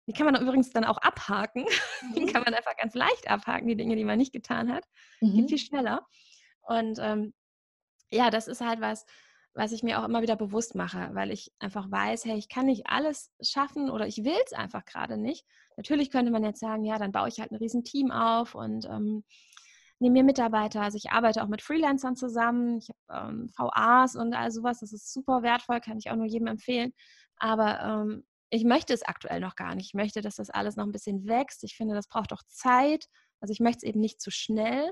Die kann man übrigens dann auch abhaken. *laughs* Mhm. Die kann man einfach ganz leicht abhaken, die Dinge, die man nicht getan hat. Mhm. Geht viel schneller. Und ähm, ja, das ist halt was, was ich mir auch immer wieder bewusst mache, weil ich einfach weiß, hey, ich kann nicht alles schaffen oder ich will es einfach gerade nicht. Natürlich könnte man jetzt sagen, ja, dann baue ich halt ein riesen Team auf und ähm, nehme mir Mitarbeiter. Also ich arbeite auch mit Freelancern zusammen. Ich habe ähm, VAs und all sowas. Das ist super wertvoll, kann ich auch nur jedem empfehlen. Aber ähm, ich möchte es aktuell noch gar nicht. Ich möchte, dass das alles noch ein bisschen wächst. Ich finde, das braucht auch Zeit. Also ich möchte es eben nicht zu schnell.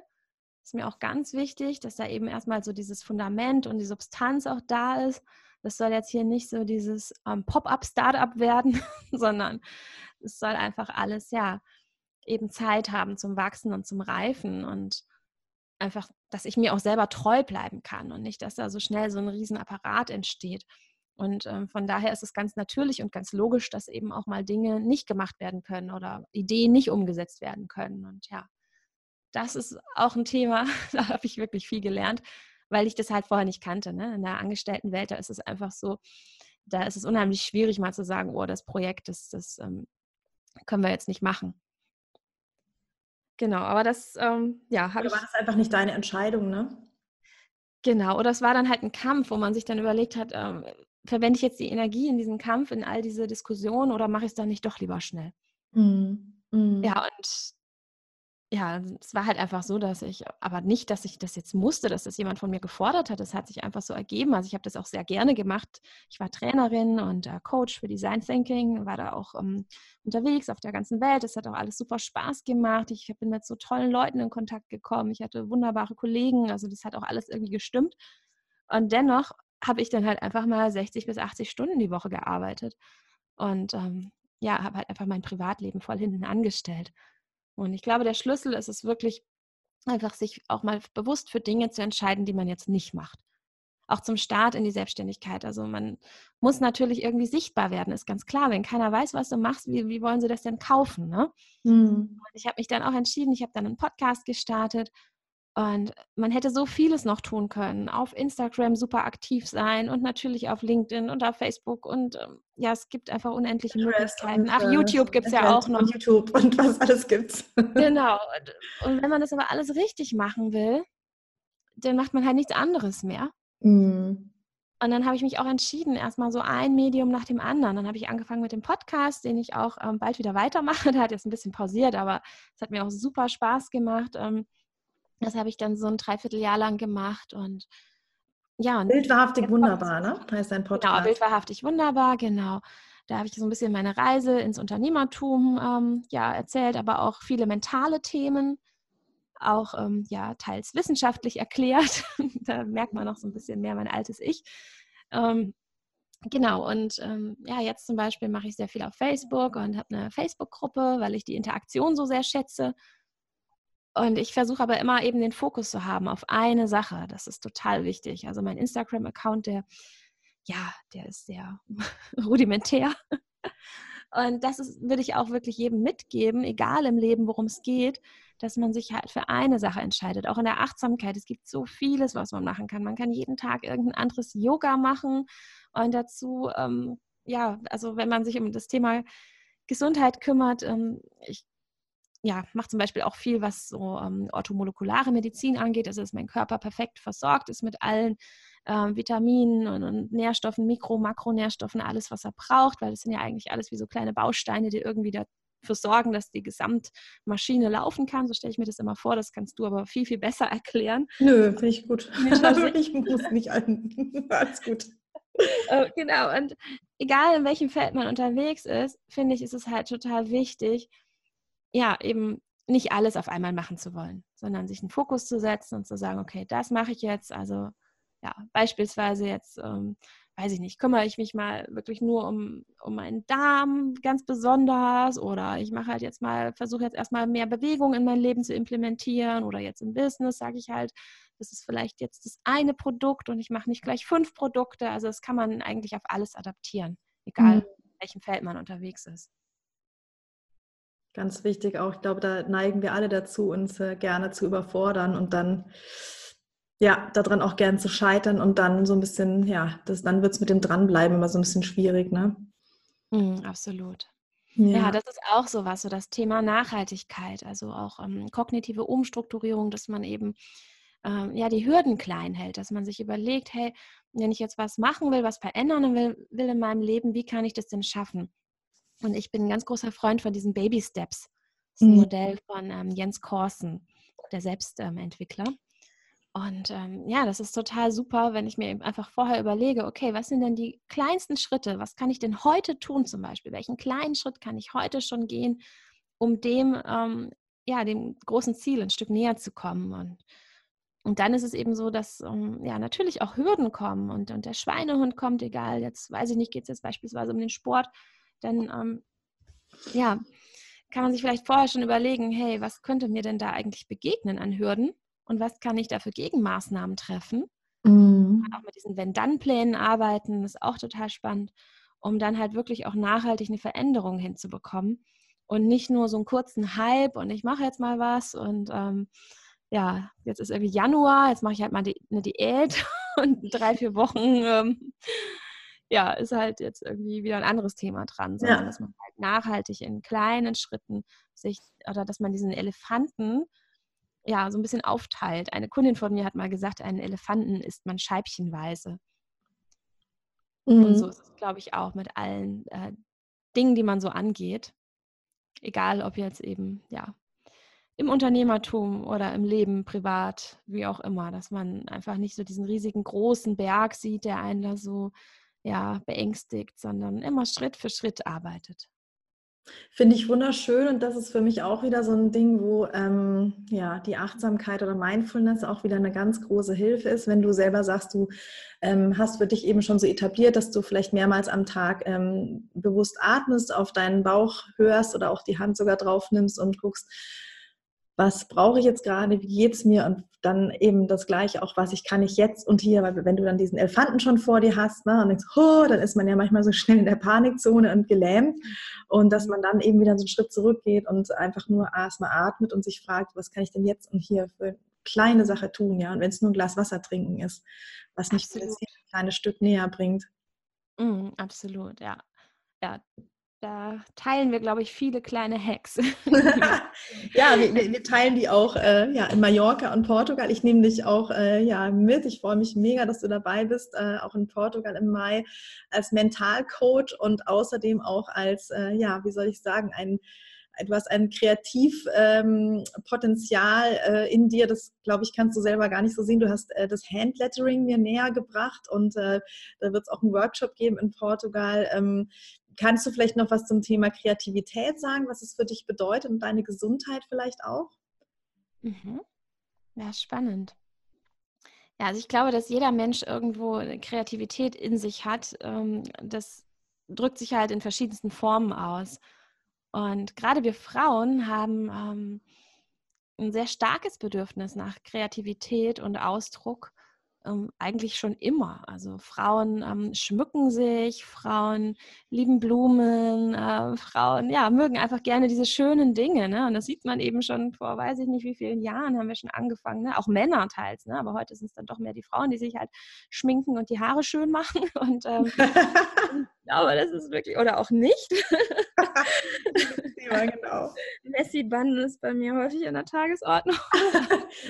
Ist mir auch ganz wichtig, dass da eben erstmal so dieses Fundament und die Substanz auch da ist. Das soll jetzt hier nicht so dieses ähm, Pop-up-Startup werden, *laughs* sondern es soll einfach alles, ja, eben Zeit haben zum Wachsen und zum Reifen und einfach, dass ich mir auch selber treu bleiben kann und nicht, dass da so schnell so ein Riesenapparat entsteht. Und ähm, von daher ist es ganz natürlich und ganz logisch, dass eben auch mal Dinge nicht gemacht werden können oder Ideen nicht umgesetzt werden können. Und ja, das ist auch ein Thema, *laughs* da habe ich wirklich viel gelernt, weil ich das halt vorher nicht kannte. Ne? In der Angestelltenwelt, da ist es einfach so, da ist es unheimlich schwierig, mal zu sagen, oh, das Projekt, das, das ähm, können wir jetzt nicht machen. Genau, aber das, ähm, ja, habe ich. war das einfach nicht deine Entscheidung, ne? Genau, oder es war dann halt ein Kampf, wo man sich dann überlegt hat, ähm, verwende ich jetzt die Energie in diesen Kampf, in all diese Diskussionen oder mache ich es dann nicht doch lieber schnell? Mhm. Mhm. Ja, und ja, es war halt einfach so, dass ich, aber nicht, dass ich das jetzt musste, dass das jemand von mir gefordert hat. Es hat sich einfach so ergeben. Also ich habe das auch sehr gerne gemacht. Ich war Trainerin und äh, Coach für Design Thinking, war da auch ähm, unterwegs auf der ganzen Welt. Es hat auch alles super Spaß gemacht. Ich bin mit so tollen Leuten in Kontakt gekommen. Ich hatte wunderbare Kollegen. Also das hat auch alles irgendwie gestimmt. Und dennoch habe ich dann halt einfach mal 60 bis 80 Stunden die Woche gearbeitet. Und ähm, ja, habe halt einfach mein Privatleben voll hinten angestellt. Und ich glaube, der Schlüssel ist es wirklich, einfach sich auch mal bewusst für Dinge zu entscheiden, die man jetzt nicht macht. Auch zum Start in die Selbstständigkeit. Also man muss natürlich irgendwie sichtbar werden, ist ganz klar. Wenn keiner weiß, was du machst, wie, wie wollen sie das denn kaufen? Ne? Mhm. ich habe mich dann auch entschieden, ich habe dann einen Podcast gestartet und man hätte so vieles noch tun können. Auf Instagram super aktiv sein und natürlich auf LinkedIn und auf Facebook. Und ähm, ja, es gibt einfach unendliche Möglichkeiten. Ach, YouTube gibt es ja auch noch. YouTube und was alles gibt *laughs* Genau. Und, und, wenn man das aber alles richtig machen will, dann macht man halt nichts anderes mehr. Mhm. Und dann habe ich mich auch entschieden, erstmal so ein Medium nach dem anderen. Dann habe ich angefangen mit dem Podcast, den ich auch ähm, bald wieder weitermache. *laughs* Der hat jetzt ein bisschen pausiert, aber es hat mir auch super Spaß gemacht. Ähm, das habe ich dann so ein Dreivierteljahr lang gemacht und ja. Und Bildwahrhaftig wunderbar, ne? Heißt dein genau, Podcast. Genau, Bildwahrhaftig wunderbar, genau. Da habe ich so ein bisschen meine Reise ins Unternehmertum ähm, ja, erzählt, aber auch viele mentale Themen, auch ähm, ja, teils wissenschaftlich erklärt. *laughs* da merkt man noch so ein bisschen mehr mein altes Ich. Ähm, genau, und ähm, ja, jetzt zum Beispiel mache ich sehr viel auf Facebook und habe eine Facebook-Gruppe, weil ich die Interaktion so sehr schätze. Und ich versuche aber immer eben den Fokus zu haben auf eine Sache. Das ist total wichtig. Also mein Instagram-Account, der, ja, der ist sehr *laughs* rudimentär. Und das ist, würde ich auch wirklich jedem mitgeben, egal im Leben, worum es geht, dass man sich halt für eine Sache entscheidet. Auch in der Achtsamkeit. Es gibt so vieles, was man machen kann. Man kann jeden Tag irgendein anderes Yoga machen. Und dazu, ähm, ja, also wenn man sich um das Thema Gesundheit kümmert, ähm, ich ja, mache zum Beispiel auch viel, was so ähm, orthomolekulare Medizin angeht. Also, dass mein Körper perfekt versorgt ist mit allen ähm, Vitaminen und, und, Nährstoffen, Mikro-, Makronährstoffen, alles, was er braucht, weil das sind ja eigentlich alles wie so kleine Bausteine, die irgendwie dafür sorgen, dass die Gesamtmaschine laufen kann. So stelle ich mir das immer vor. Das kannst du aber viel, viel besser *laughs* erklären. Nö, finde ich gut. *laughs* ich muss nicht an. *laughs* Alles gut. Äh, genau, und egal in welchem Feld man unterwegs ist, finde ich, ist es halt total wichtig, ja, eben nicht alles auf einmal machen zu wollen, sondern sich einen Fokus zu setzen und zu sagen, okay, das mache ich jetzt. Also ja, beispielsweise jetzt, ähm, weiß ich nicht, kümmere ich mich mal wirklich nur um, um meinen Darm ganz besonders oder ich mache halt jetzt mal, versuche jetzt erstmal mehr Bewegung in mein Leben zu implementieren oder jetzt im Business sage ich halt, das ist vielleicht jetzt das eine Produkt und ich mache nicht gleich fünf Produkte. Also das kann man eigentlich auf alles adaptieren, egal mhm. in welchem Feld man unterwegs ist. Ganz wichtig auch. Ich glaube, da neigen wir alle dazu, uns äh, gerne zu überfordern und dann ja, daran auch gern zu scheitern und dann so ein bisschen, ja, das, dann wird es mit dem Dranbleiben immer so ein bisschen schwierig, ne? Mm, absolut. Ja. ja. das ist auch so was, so das Thema Nachhaltigkeit, also auch ähm, kognitive Umstrukturierung, dass man eben ähm, ja die Hürden klein hält, dass man sich überlegt, hey, wenn ich jetzt was machen will, was verändern will, will in meinem Leben, wie kann ich das denn schaffen? Und ich bin ein ganz großer Freund von diesen Baby Steps. Das ist ein mhm. Modell von ähm, Jens Korsen, der Selbstentwickler. Ähm, und ähm, ja, das ist total super, wenn ich mir einfach vorher überlege, okay, was sind denn die kleinsten Schritte? Was kann ich denn heute tun zum Beispiel? Welchen kleinen Schritt kann ich heute schon gehen, um dem, ähm, ja, dem großen Ziel ein Stück näher zu kommen? Und, und dann ist es eben so, dass ähm, ja natürlich auch Hürden kommen und, und der Schweinehund kommt, egal, jetzt weiß ich nicht, geht es jetzt beispielsweise um den Sport dann ähm, ja, kann man sich vielleicht vorher schon überlegen, hey, was könnte mir denn da eigentlich begegnen an Hürden und was kann ich da für Gegenmaßnahmen treffen? Mhm. auch mit diesen Wenn-Dann-Plänen arbeiten, ist auch total spannend, um dann halt wirklich auch nachhaltig eine Veränderung hinzubekommen und nicht nur so einen kurzen Hype und ich mache jetzt mal was und ähm, ja, jetzt ist irgendwie Januar, jetzt mache ich halt mal die, eine Diät *laughs* und drei, vier Wochen ähm, ja, ist halt jetzt irgendwie wieder ein anderes Thema dran, sondern Ja. dass man halt nachhaltig in kleinen Schritten sich oder dass man diesen Elefanten ja so ein bisschen aufteilt. Eine Kundin von mir hat mal gesagt, einen Elefanten isst man scheibchenweise. Und so Mhm. ist es, glaube ich, auch mit allen äh, Dingen, die man so angeht. Egal, ob jetzt eben, ja, im Unternehmertum oder im Leben, privat, wie auch immer, dass man einfach nicht so diesen riesigen großen Berg sieht, der einen da so, ja, beängstigt, sondern immer Schritt für Schritt arbeitet. Finde ich wunderschön und das ist für mich auch wieder so ein Ding, wo ähm, ja die Achtsamkeit oder Mindfulness auch wieder eine ganz große Hilfe ist, wenn du selber sagst, du ähm, hast für dich eben schon so etabliert, dass du vielleicht mehrmals am Tag ähm, bewusst atmest, auf deinen Bauch hörst oder auch die Hand sogar drauf nimmst und guckst, was brauche ich jetzt gerade, wie geht es mir? Und dann eben das Gleiche auch, was ich kann ich jetzt und hier, weil wenn du dann diesen Elefanten schon vor dir hast ne, und denkst, oh, dann ist man ja manchmal so *laughs* schnell in der Panikzone und gelähmt. Und dass man dann eben wieder so einen Schritt zurückgeht und einfach nur erstmal atmet und sich fragt, was kann ich denn jetzt und hier für eine kleine Sache tun, ja, und wenn es nur ein Glas Wasser trinken ist, was mich hier ein kleines Stück näher bringt. Mm, absolut, ja. Ja, da teilen wir, glaube ich, viele kleine Hacks. *laughs* ja, wir, wir, teilen die auch äh, ja, in Mallorca und Portugal. Ich nehme dich auch äh, ja, mit. Ich freue mich mega, dass du dabei bist, äh, auch in Portugal im Mai als Mentalcoach und außerdem auch als, äh, ja, wie soll ich sagen, ein du ein Kreativpotenzial ähm, äh, in dir, das glaube ich, kannst du selber gar nicht so sehen. Du hast äh, das Handlettering mir näher gebracht und äh, da wird es auch einen Workshop geben in Portugal. Ähm, kannst du vielleicht noch was zum Thema Kreativität sagen, was es für dich bedeutet und deine Gesundheit vielleicht auch? Mhm. Ja, spannend. Ja, also ich glaube, dass jeder Mensch irgendwo Kreativität in sich hat. Ähm, das drückt sich halt in verschiedensten Formen aus. Und gerade wir Frauen haben ähm, ein sehr starkes Bedürfnis nach Kreativität und Ausdruck, ähm, eigentlich schon immer. Also Frauen ähm, schmücken sich, Frauen lieben Blumen, äh, Frauen ja, mögen einfach gerne diese schönen Dinge. Ne? Und das sieht man eben schon vor, weiß ich nicht wie vielen Jahren haben wir schon angefangen. Ne? Auch Männer teils, ne? aber heute sind es dann doch mehr die Frauen, die sich halt schminken und die Haare schön machen. *laughs* Und ähm, *laughs* *laughs* aber das ist wirklich, oder auch nicht. genau. Messi-Bun ist bei mir häufig in der Tagesordnung.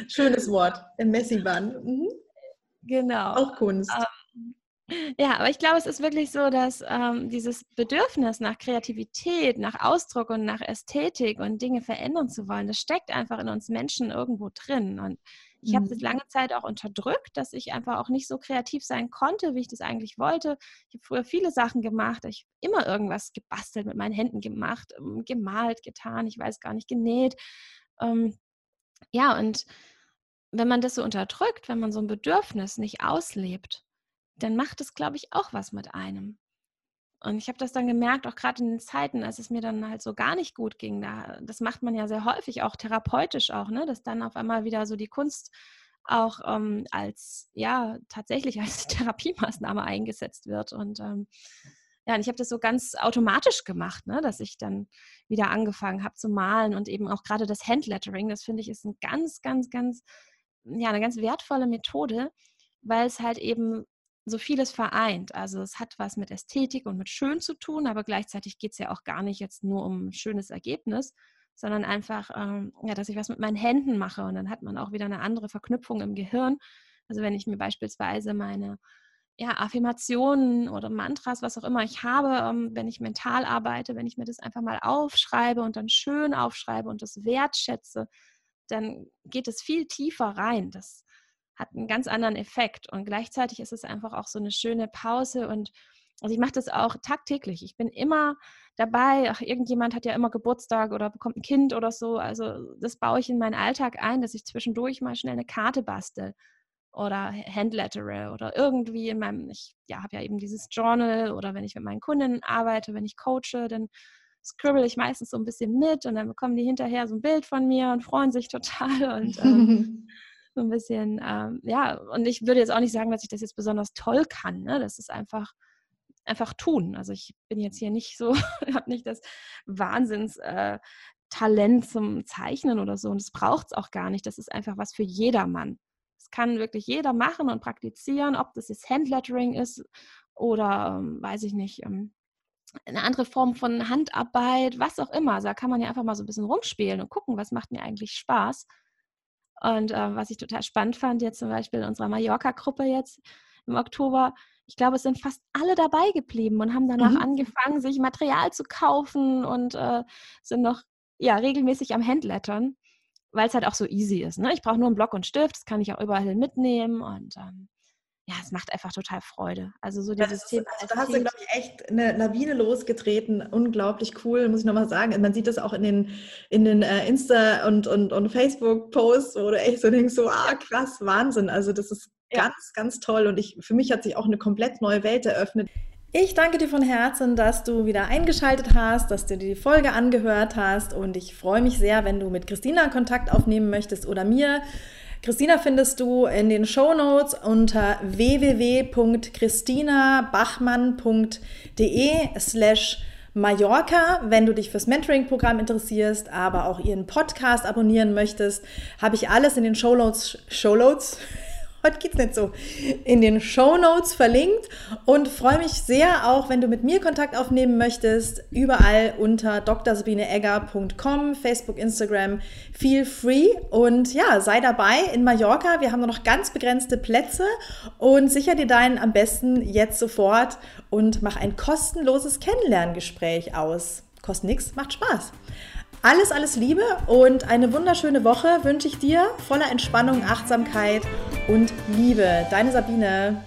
Schönes Wort, der Messi-Bun. Mhm. Genau. Auch Kunst. Ähm, ja, aber ich glaube, es ist wirklich so, dass ähm, dieses Bedürfnis nach Kreativität, nach Ausdruck und nach Ästhetik und Dinge verändern zu wollen, das steckt einfach in uns Menschen irgendwo drin. Und ich habe das lange Zeit auch unterdrückt, dass ich einfach auch nicht so kreativ sein konnte, wie ich das eigentlich wollte. Ich habe früher viele Sachen gemacht. Ich habe immer irgendwas gebastelt, mit meinen Händen gemacht, ähm, gemalt, getan, ich weiß gar nicht, genäht. Ähm, ja, und wenn man das so unterdrückt, wenn man so ein Bedürfnis nicht auslebt, dann macht es, glaube ich, auch was mit einem. Und ich habe das dann gemerkt, auch gerade in den Zeiten, als es mir dann halt so gar nicht gut ging. Da, das macht man ja sehr häufig, auch therapeutisch auch, ne? dass dann auf einmal wieder so die Kunst auch ähm, als, ja, tatsächlich als *laughs* Therapiemaßnahme eingesetzt wird. Und ähm, ja, und ich habe das so ganz automatisch gemacht, ne? dass ich dann wieder angefangen habe zu malen und eben auch gerade das Handlettering, das finde ich ist ein ganz, ganz, ganz, ja, eine ganz wertvolle Methode, weil es halt eben so vieles vereint. Also es hat was mit Ästhetik und mit Schön zu tun, aber gleichzeitig geht es ja auch gar nicht jetzt nur um ein schönes Ergebnis, sondern einfach, ähm, ja, dass ich was mit meinen Händen mache und dann hat man auch wieder eine andere Verknüpfung im Gehirn. Also wenn ich mir beispielsweise meine ja, Affirmationen oder Mantras, was auch immer ich habe, ähm, wenn ich mental arbeite, wenn ich mir das einfach mal aufschreibe und dann schön aufschreibe und das wertschätze, dann geht es viel tiefer rein. Das hat einen ganz anderen Effekt. Und gleichzeitig ist es einfach auch so eine schöne Pause. Und also ich mache das auch tagtäglich. Ich bin immer dabei. Ach, irgendjemand hat ja immer Geburtstag oder bekommt ein Kind oder so. Also das baue ich in meinen Alltag ein, dass ich zwischendurch mal schnell eine Karte bastel oder Handlettere oder irgendwie in meinem, ich ja, habe ja eben dieses Journal oder wenn ich mit meinen Kunden arbeite, wenn ich coache, dann scribble ich meistens so ein bisschen mit und dann bekommen die hinterher so ein Bild von mir und freuen sich total *laughs* und ähm, so ein bisschen, ähm, ja, und ich würde jetzt auch nicht sagen, dass ich das jetzt besonders toll kann. Ne? Das ist einfach, einfach tun. Also ich bin jetzt hier nicht so, *laughs* habe nicht das Wahnsinns äh, Talent zum Zeichnen oder so und das braucht es auch gar nicht. Das ist einfach was für jedermann. Das kann wirklich jeder machen und praktizieren, ob das jetzt Handlettering ist oder ähm, weiß ich nicht, ähm, eine andere Form von Handarbeit, was auch immer. Also da kann man ja einfach mal so ein bisschen rumspielen und gucken, was macht mir eigentlich Spaß. Und äh, was ich total spannend fand, jetzt zum Beispiel in unserer Mallorca-Gruppe jetzt im Oktober, ich glaube, es sind fast alle dabei geblieben und haben danach mhm. angefangen, sich Material zu kaufen und äh, sind noch ja, regelmäßig am Handlettern, weil es halt auch so easy ist. Ne? Ich brauche nur einen Block und Stift, das kann ich auch überall mitnehmen und ähm, ja, es macht einfach total Freude. Also so dieses ist, Thema. Also da hast du, glaube ich, echt eine Lawine losgetreten. Unglaublich cool, muss ich nochmal sagen. Man sieht das auch in den, in den äh, Insta- und, und, und Facebook-Posts, wo du echt so denkst, so, ah, krass, Wahnsinn. Also das ist ja. ganz, ganz toll. Und ich, für mich hat sich auch eine komplett neue Welt eröffnet. Ich danke dir von Herzen, dass du wieder eingeschaltet hast, dass du dir die Folge angehört hast und ich freue mich sehr, wenn du mit Christina Kontakt aufnehmen möchtest oder mir. Christina findest du in den Show Notes unter www.christinabachmann.de slash Mallorca. Wenn du dich fürs Mentoring-Programm interessierst, aber auch ihren Podcast abonnieren möchtest, habe ich alles in den Show Notes, Show Notes, heute geht's nicht so, in den Show Notes verlinkt und freue mich sehr auch, wenn du mit mir Kontakt aufnehmen möchtest, überall unter drsabineegger.com, Facebook, Instagram, feel free und ja, sei dabei in Mallorca. Wir haben nur noch ganz begrenzte Plätze und sicher dir deinen am besten jetzt sofort und mach ein kostenloses Kennenlerngespräch aus. Kostet nichts, macht Spaß. Alles, alles Liebe und eine wunderschöne Woche wünsche ich dir voller Entspannung, Achtsamkeit und Liebe. Deine Sabine.